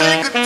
say goodbye.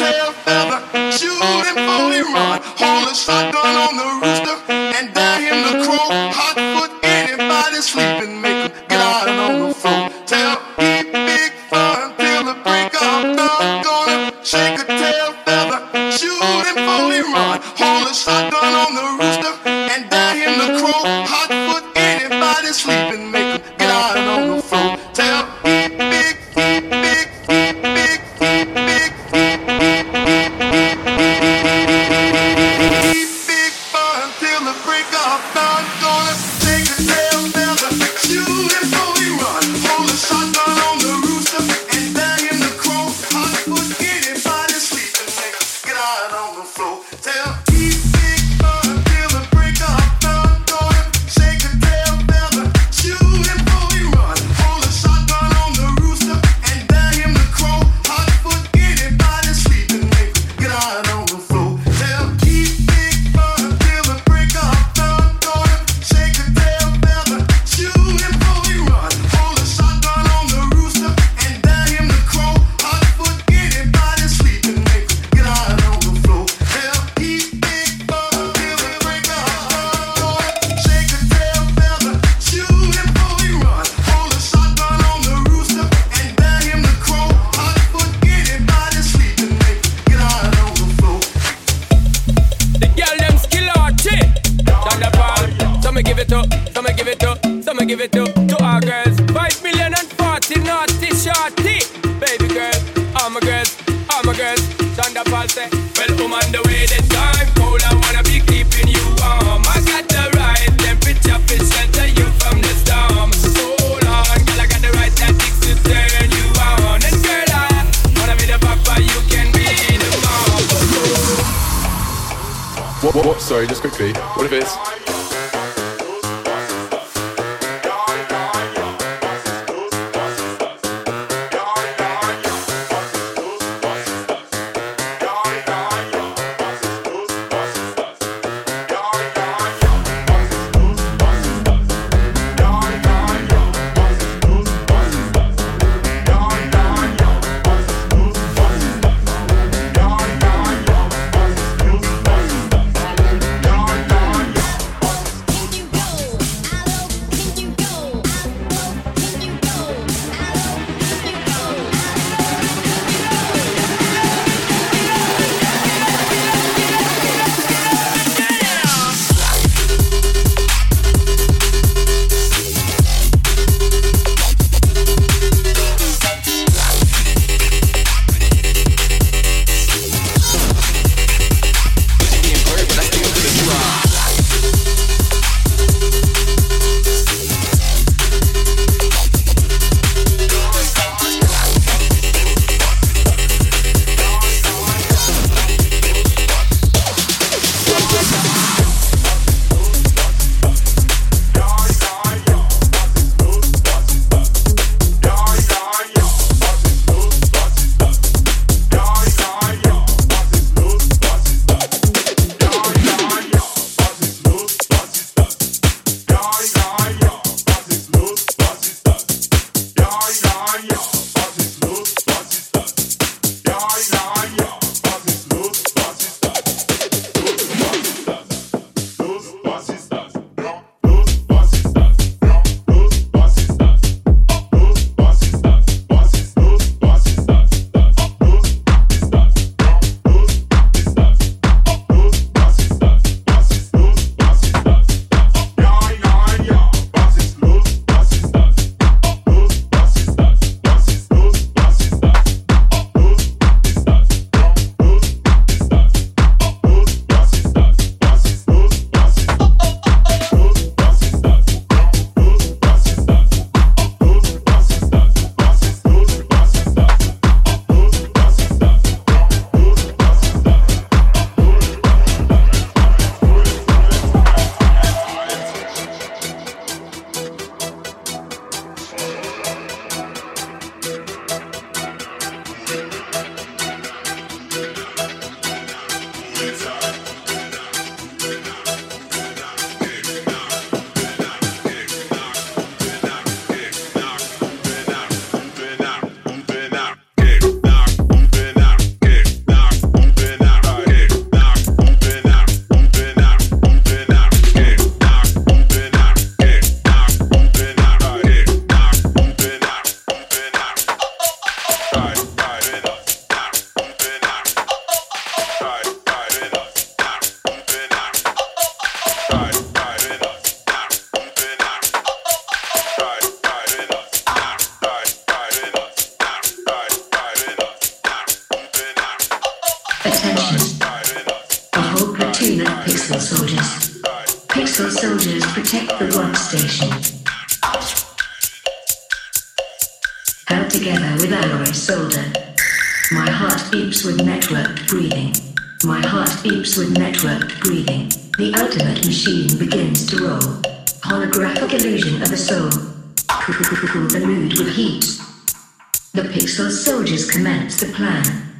Metro soldiers protect the workstation. Held together with alloy solder. My heart beeps with networked breathing. My heart beeps with networked breathing. The ultimate machine begins to roll. Holographic illusion of a soul. Cool the mood with heat. The pixel soldiers commence the plan.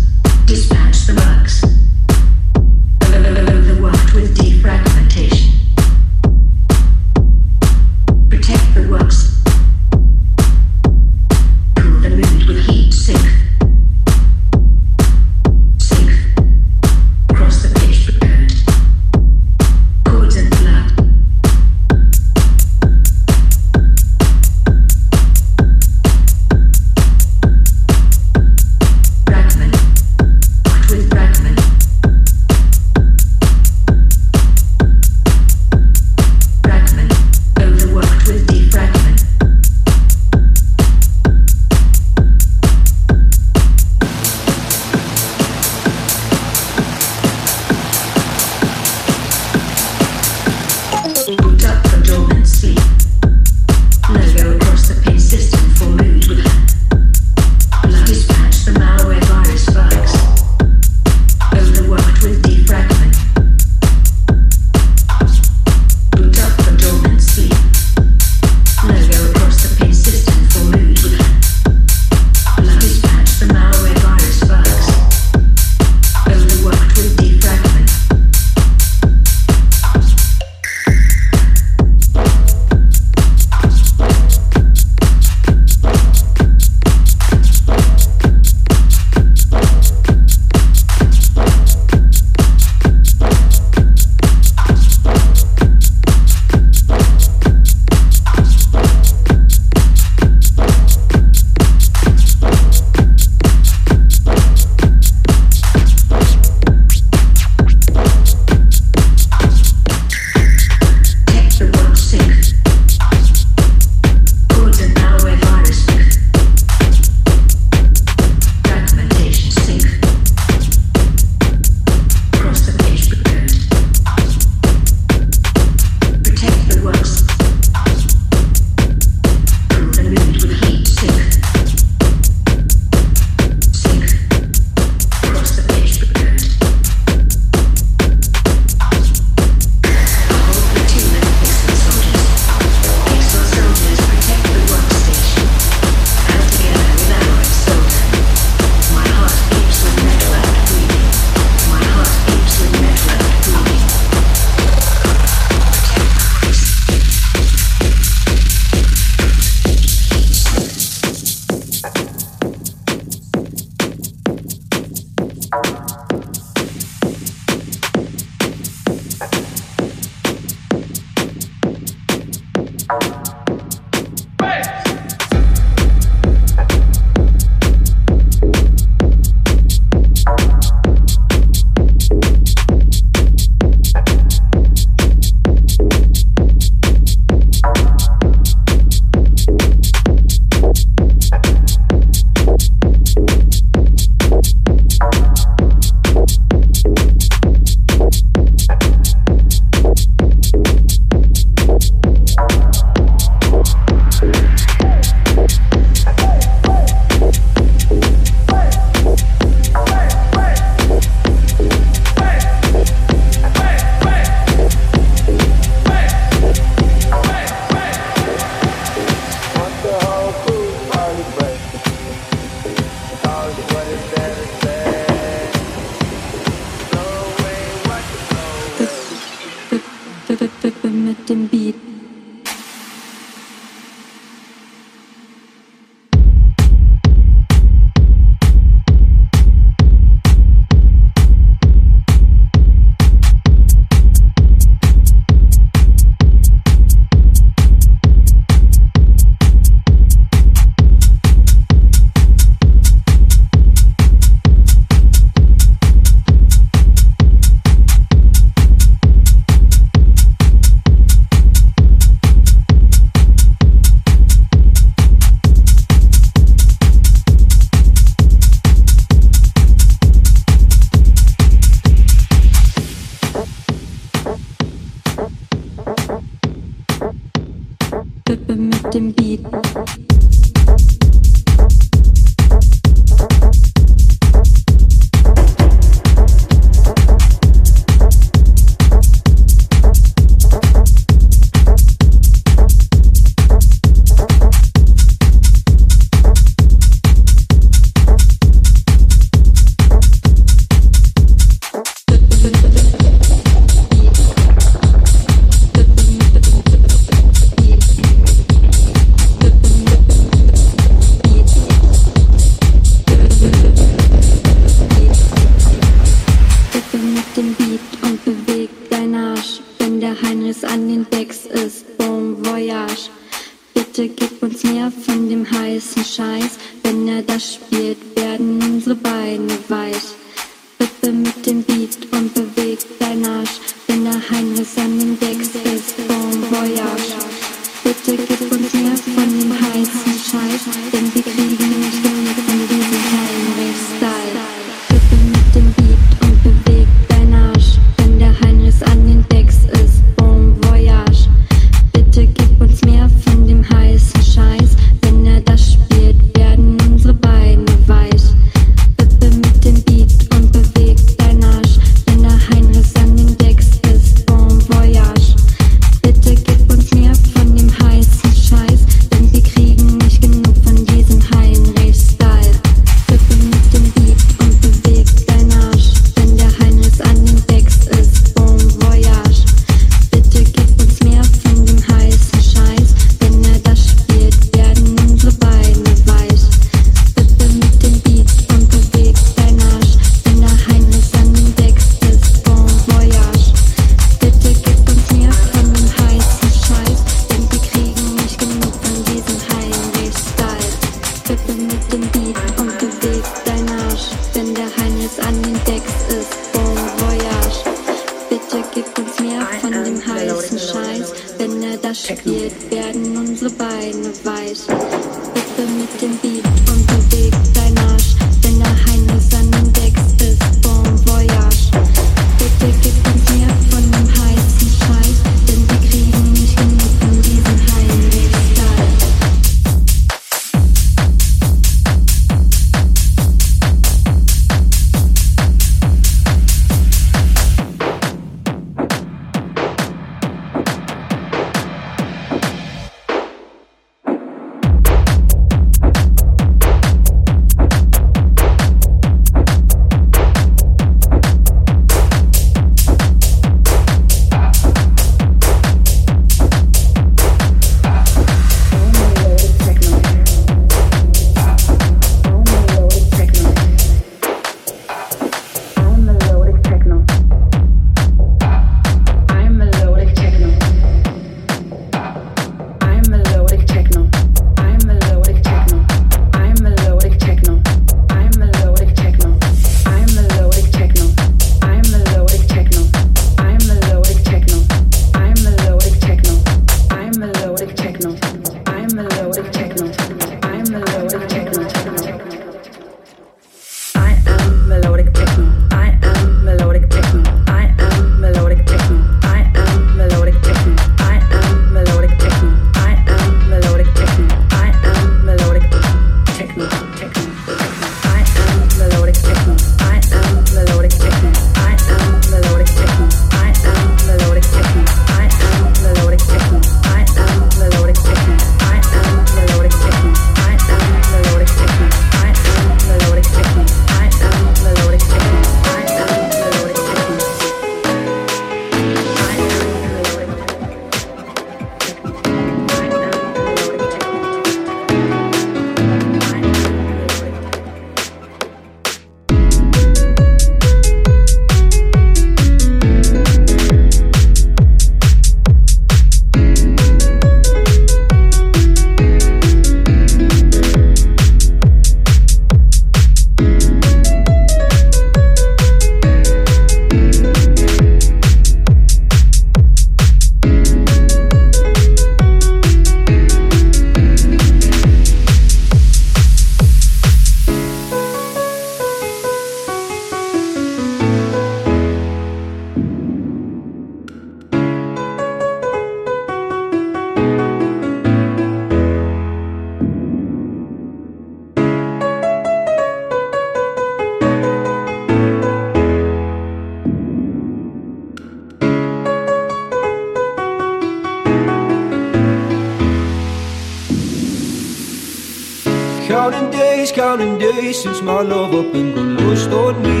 since my lover been gone lost on me.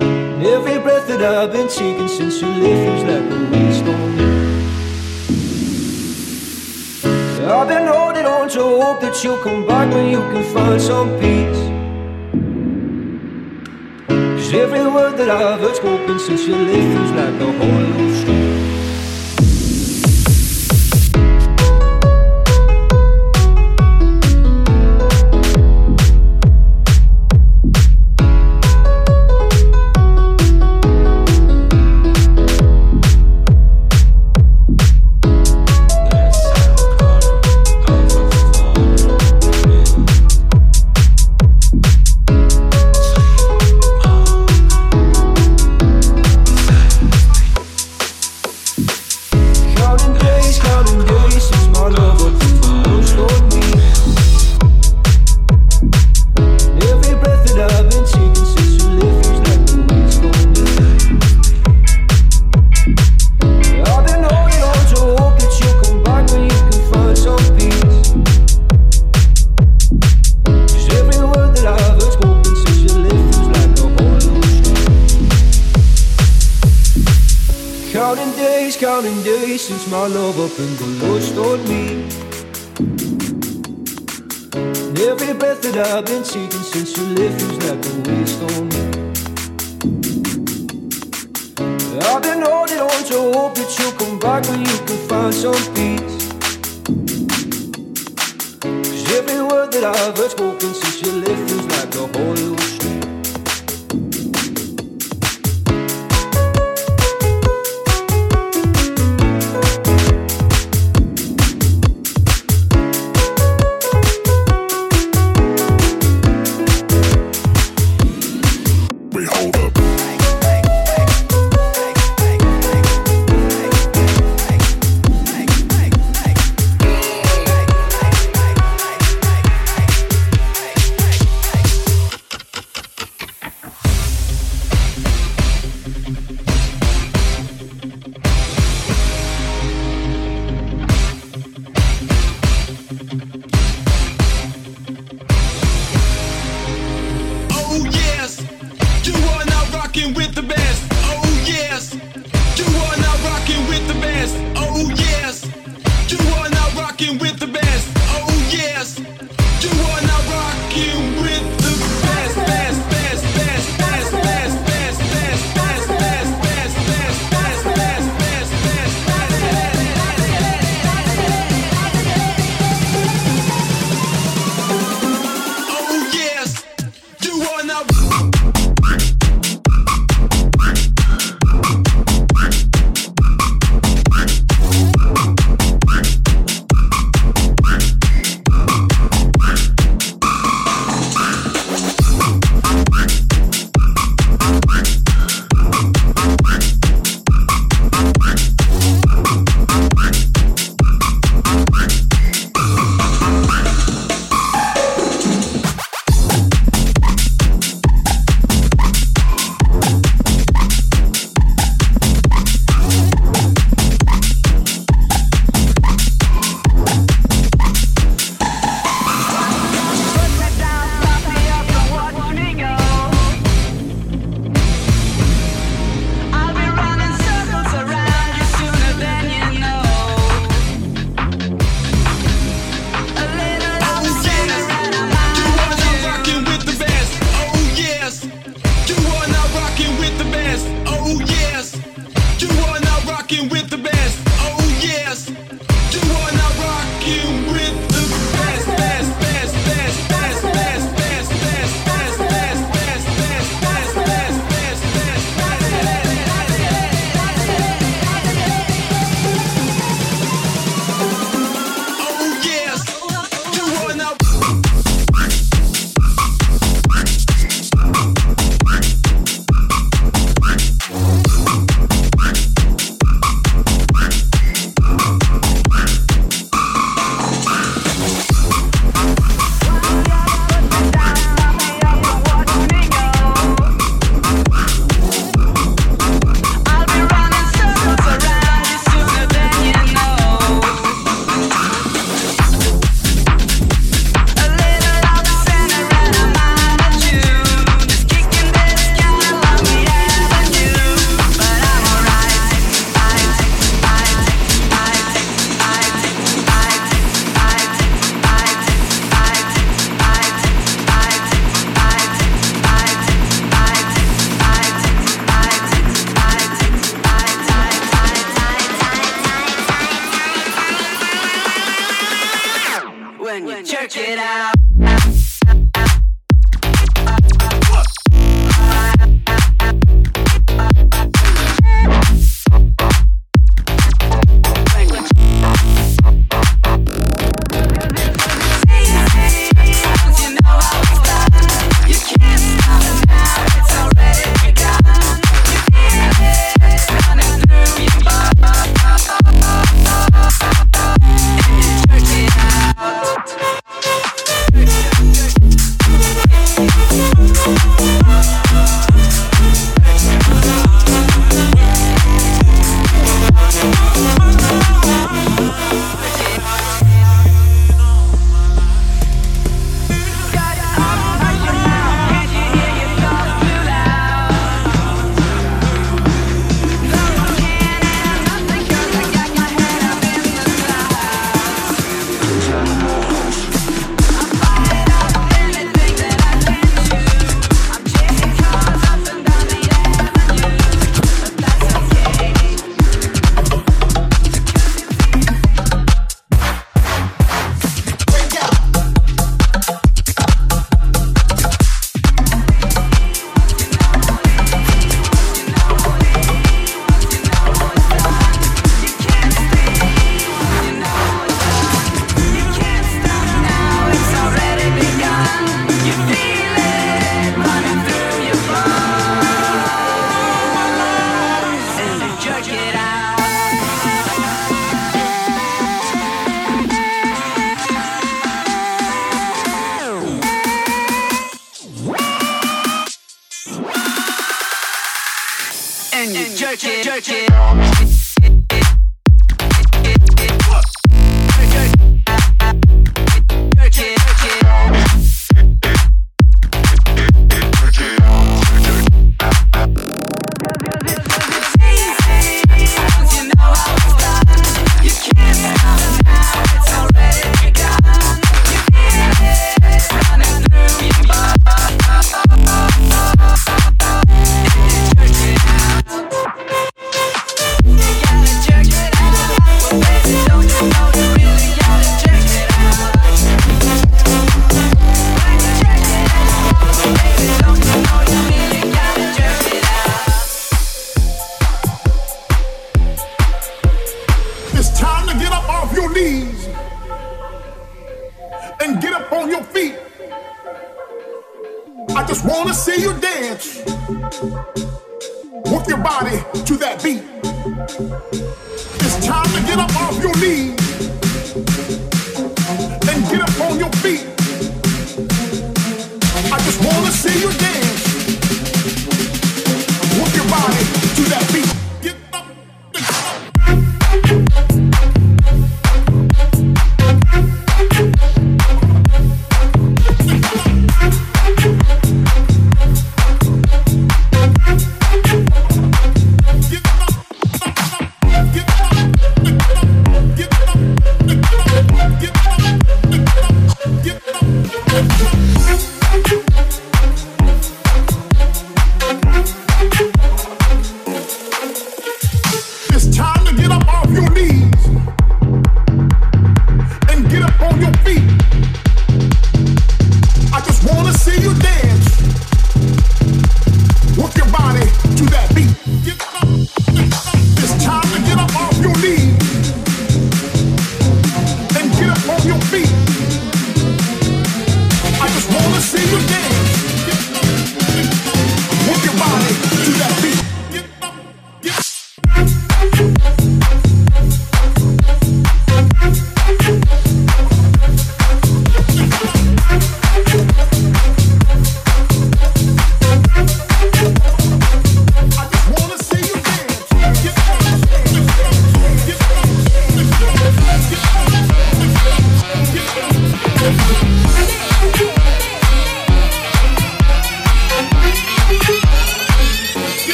And every breath that I've been taking since you left feels like a waste on me. I've been holding on to hope that you'll come back when you can find some peace. Cause every word that I've heard spoken since you left feels like a whole love up and the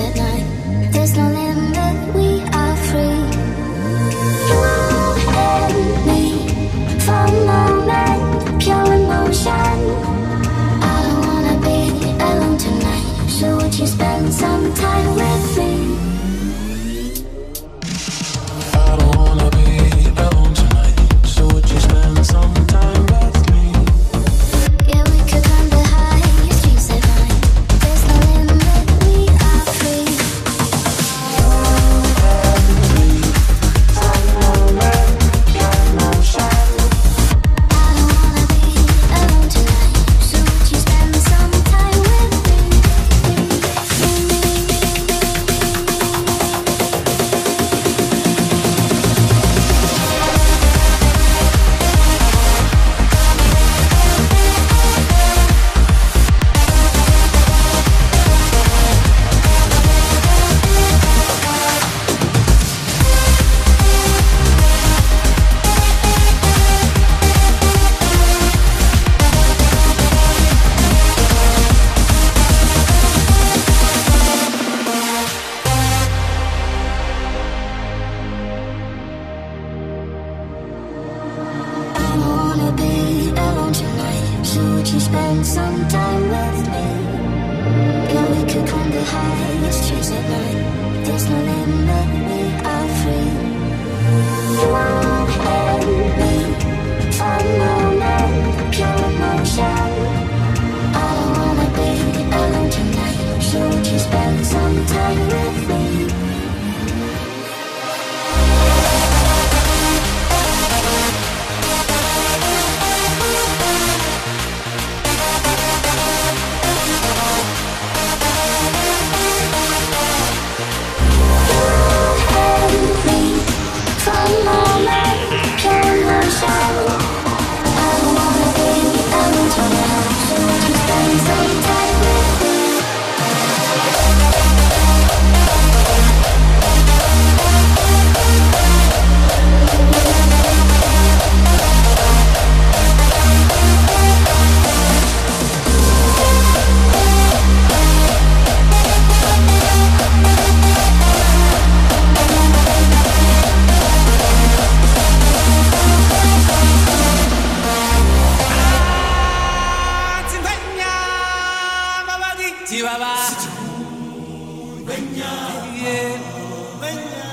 at night. Beña, Beña.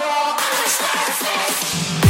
Waterfall.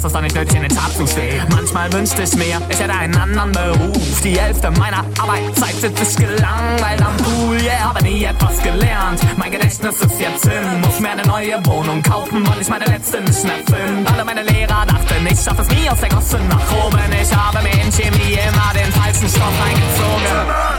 Hast es doch nicht nötig, in den Tat zu stehen. Manchmal wünschte ich mir, ich hätte einen anderen Beruf. Die Hälfte meiner Arbeitszeit sitze ich gelangweilt am Pool, yeah, habe nie etwas gelernt. Mein Gedächtnis ist jetzt hin, muss mir eine neue Wohnung kaufen, weil ich meine letzte nicht mehr finde. Alle meine Lehrer dachten, ich schaff es nie aus der Gosse nach oben. Ich habe mir in Chemie immer den falschen Stoff eingezogen.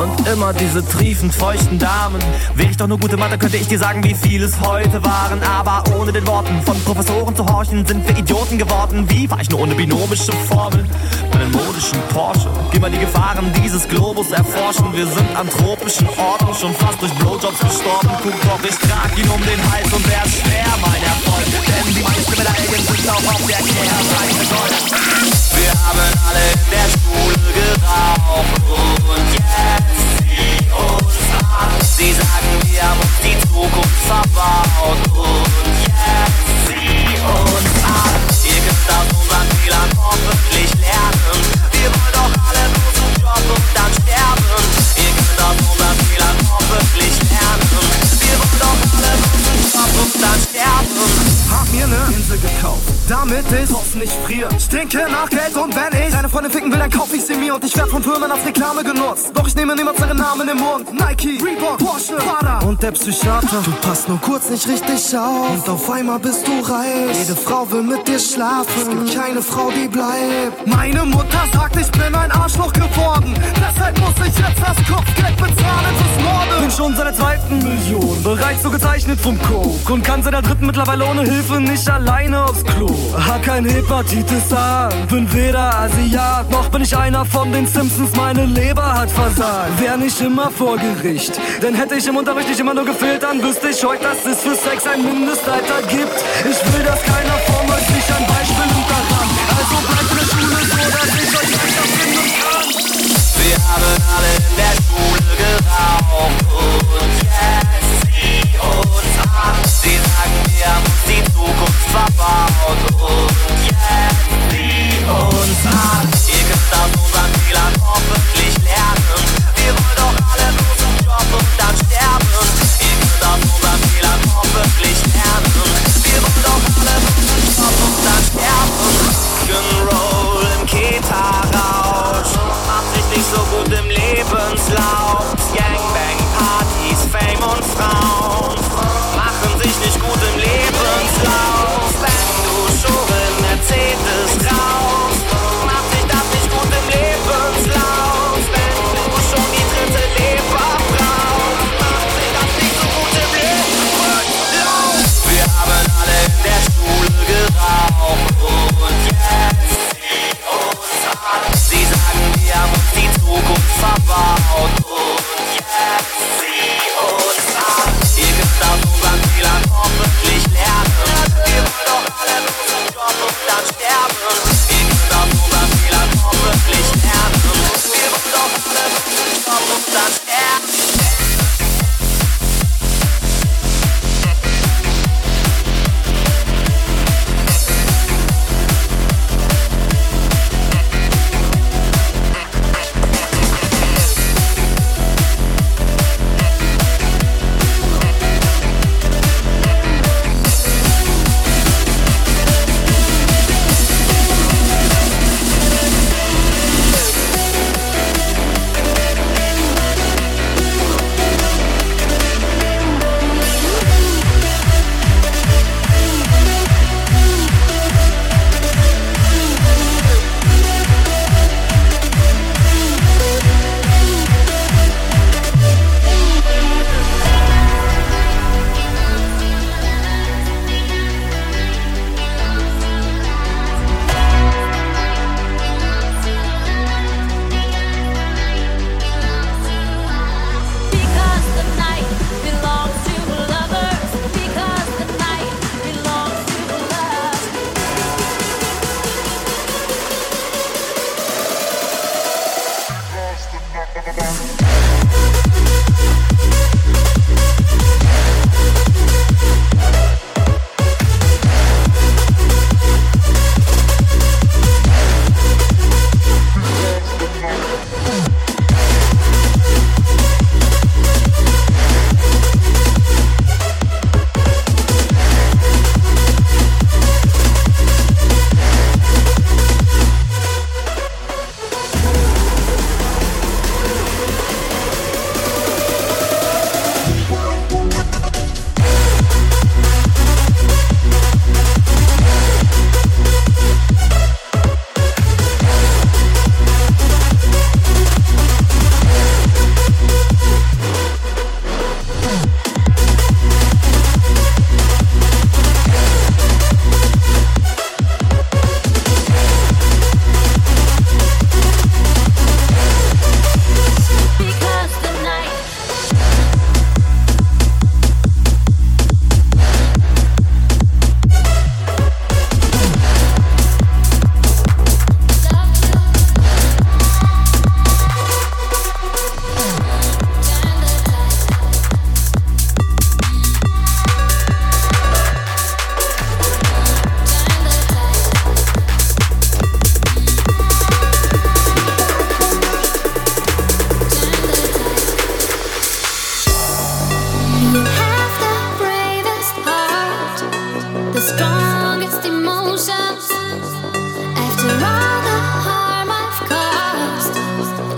Und immer diese triefend feuchten Damen. Wäre ich doch nur gute Mathe, könnte ich dir sagen, wie viel es heute waren. Aber ohne den Worten von Professoren zu horchen, sind wir Idioten geworden. Wie war ich nur ohne binomische Formel? Meinen modischen Porsche. Geh mal die Gefahren dieses Globus erforschen. Wir sind an tropischen Orten schon fast durch Blowjobs gestorben. Guck ich trag ihn um den Hals cannot Eine Freundin ficken will, dann kauf ich sie mir und ich werd von Firmen als Reklame genutzt. Doch ich nehme niemals ihren Namen im Mund. Nike, Reebok, Porsche, Prada und der Psychiater. Du passt nur kurz nicht richtig auf und auf einmal bist du reich. Jede Frau will mit dir schlafen, es gibt keine Frau, die bleibt. Meine Mutter sagt, ich bin ein Arschloch geworden. Deshalb muss ich jetzt das Kopfgeld bezahlen fürs Morden. Bin schon seit der zweiten Million bereits so gezeichnet vom Coke und kann seit der dritten mittlerweile ohne Hilfe nicht alleine aufs Klo. Hab kein Hepatitis A, bin weder Asiat, noch bin ich einer von den Simpsons, meine Leber hat versagt. Wär nicht immer vor Gericht, denn hätte ich im Unterricht nicht immer nur gefehlt, dann wüsste ich heute, dass es für Sex ein Mindestalter gibt. Ich will, dass keiner vor mir sich ein Beispiel daran. Also bleibt in der Schule so, dass ich euch leichter finden kann. Wir haben alle in der Schule geraucht und jetzt zieh uns an. Sie sagen, wir haben die Zukunft verbaut und jetzt uns an. Ihr unseren Fehlern dann sterben. Wir wollen doch alle, doch dann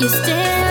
you stand.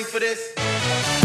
Ready for this?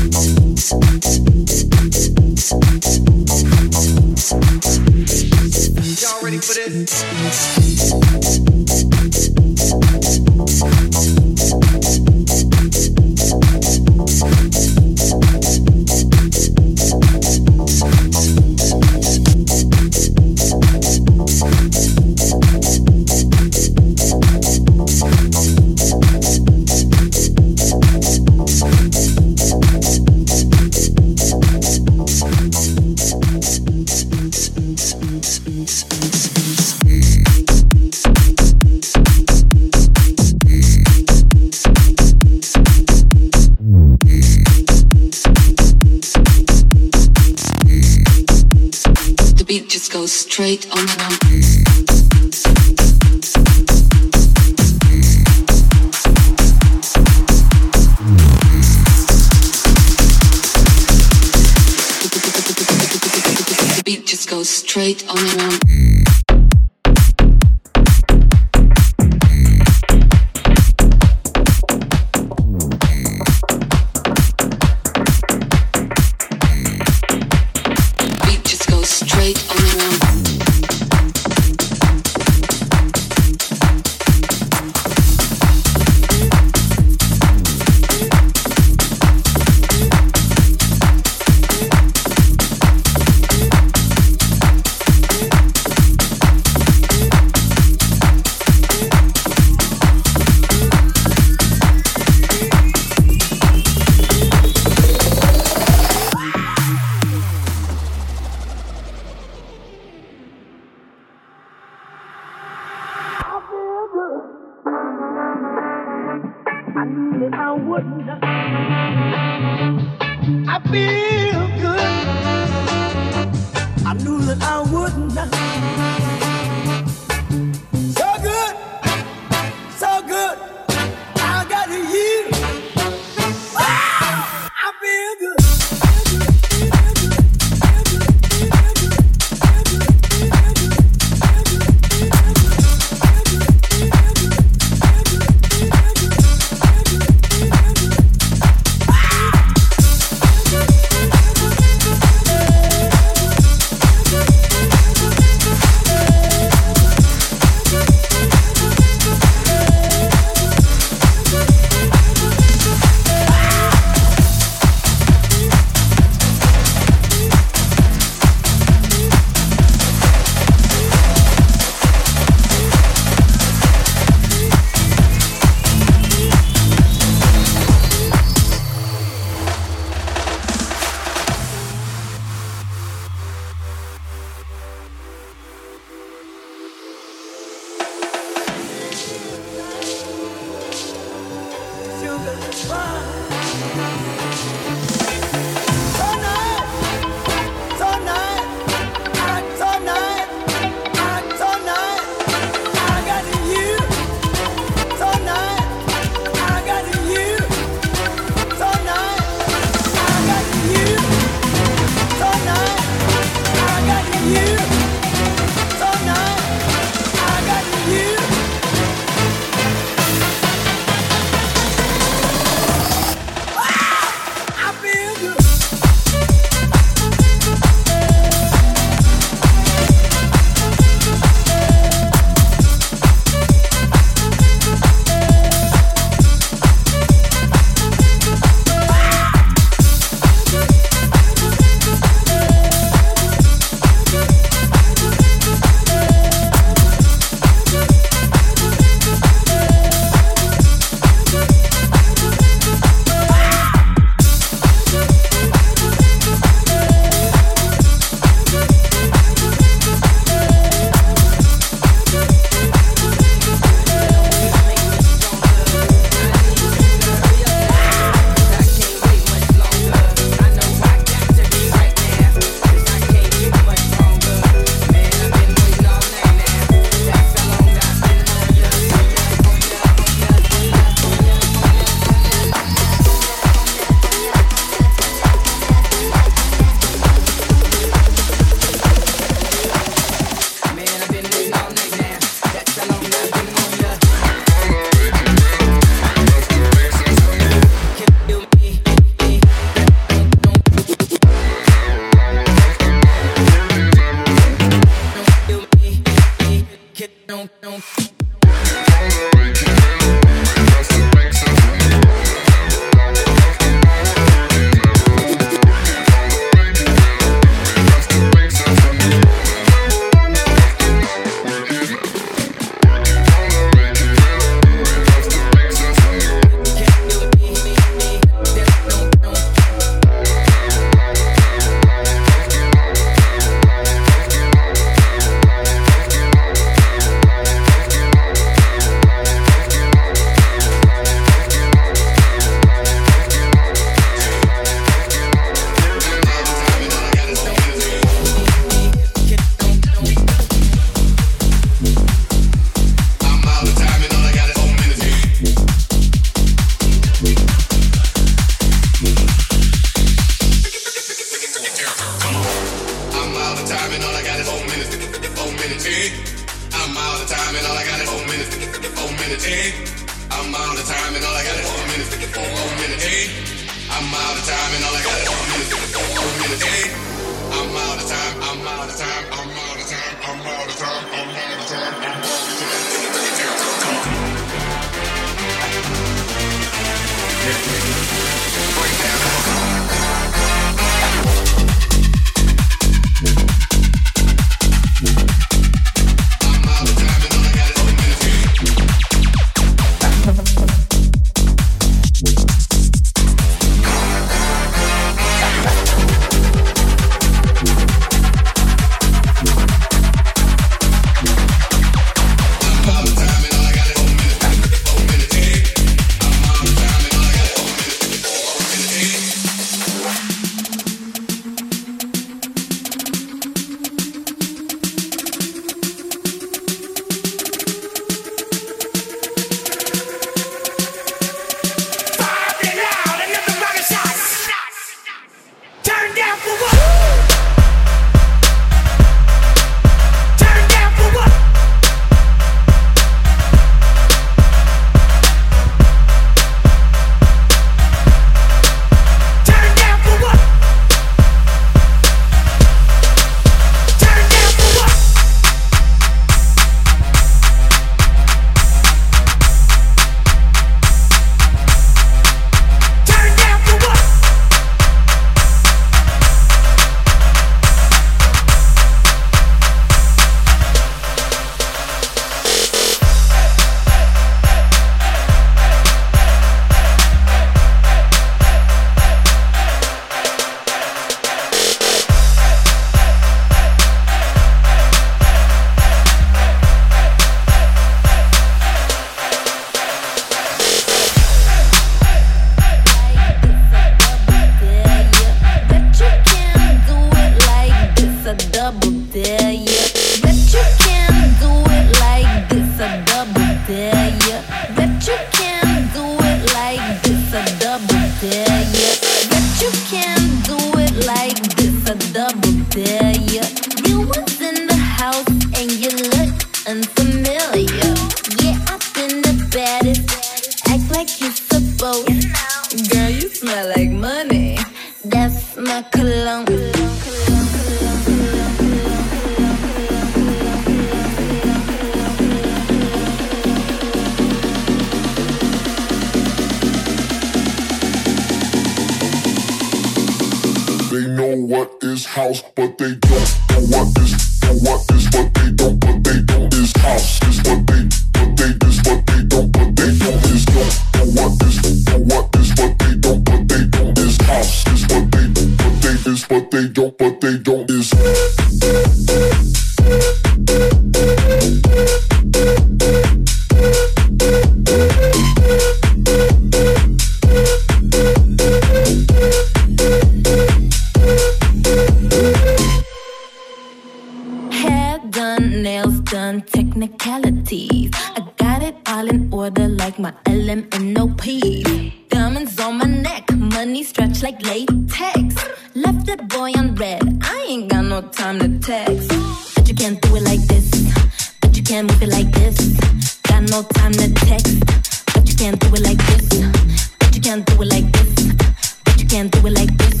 But you can't do it like this,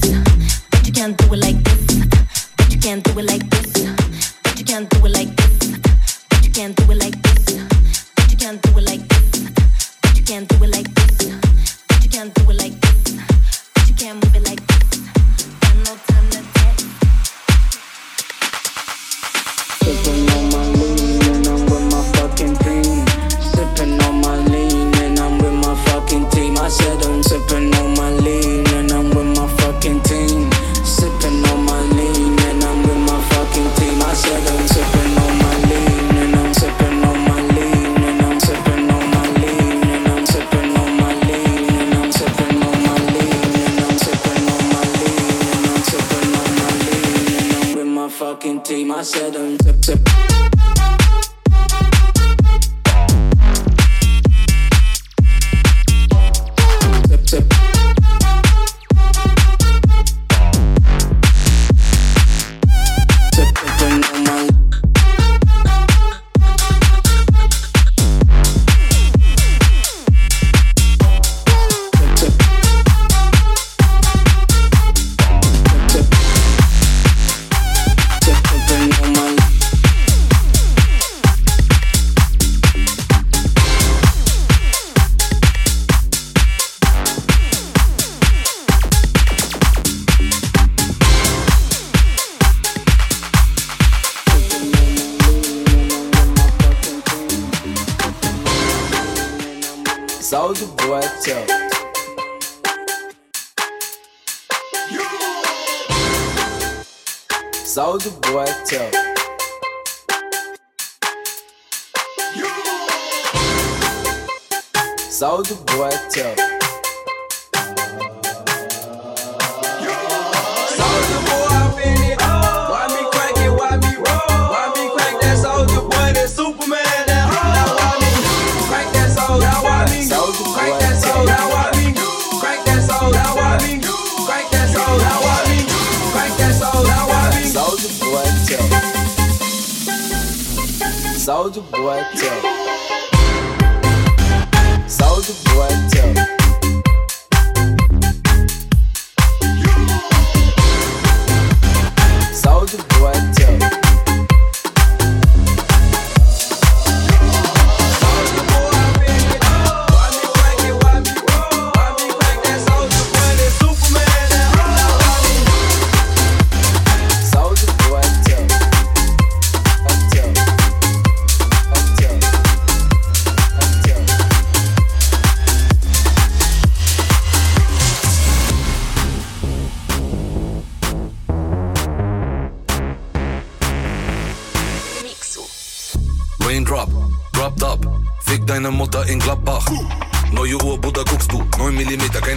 but you can't do it like this. But you can't do it like this. But you can't do it like this. But you can't do it like this. But you can't do it like this. But you can't do it like this. But you can't it like this. Sipping on my lean and I'm with my fucking team. Sipping on my lean and I'm with my fucking team. I said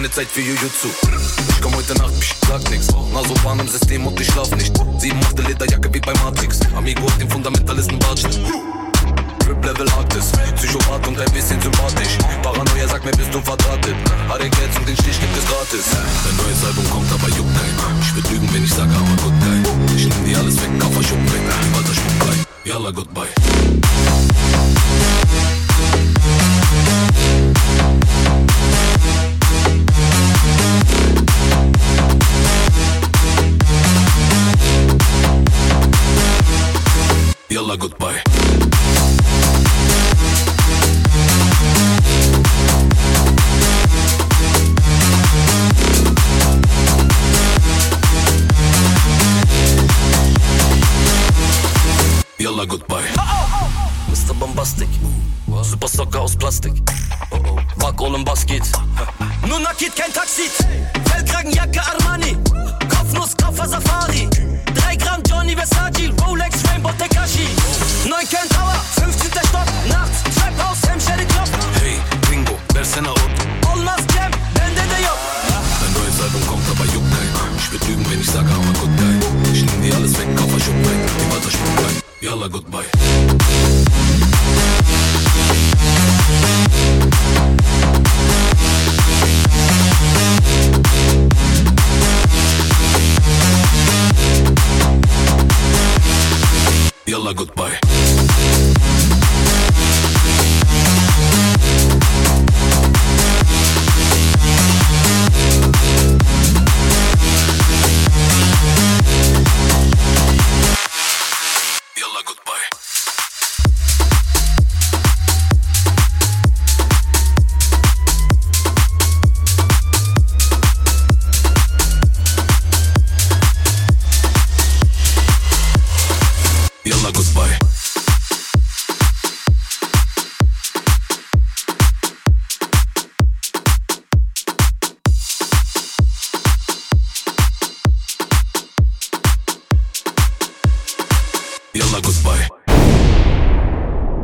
keine Zeit für Jujutsu. Ich komm heute Nacht, psch, sag nix. Nasopan im System und ich schlaf nicht. Sieben machte Lederjacke wie bei Matrix. Amigo hat den Fundamentalisten Bartschnitt. Trip Level Arktis, Psychopath und ein bisschen sympathisch. Paranoia sagt mir, bist du verdrahtet. Harry Geld und den Stich gibt es gratis. Ein neues Album kommt, aber juckt keinen. Ich würd lügen, wenn ich sage, aber gut geil. Ich nehm dir alles weg, Koffer Schuppen weg. Walter Schmuck bei. Yalla, goodbye.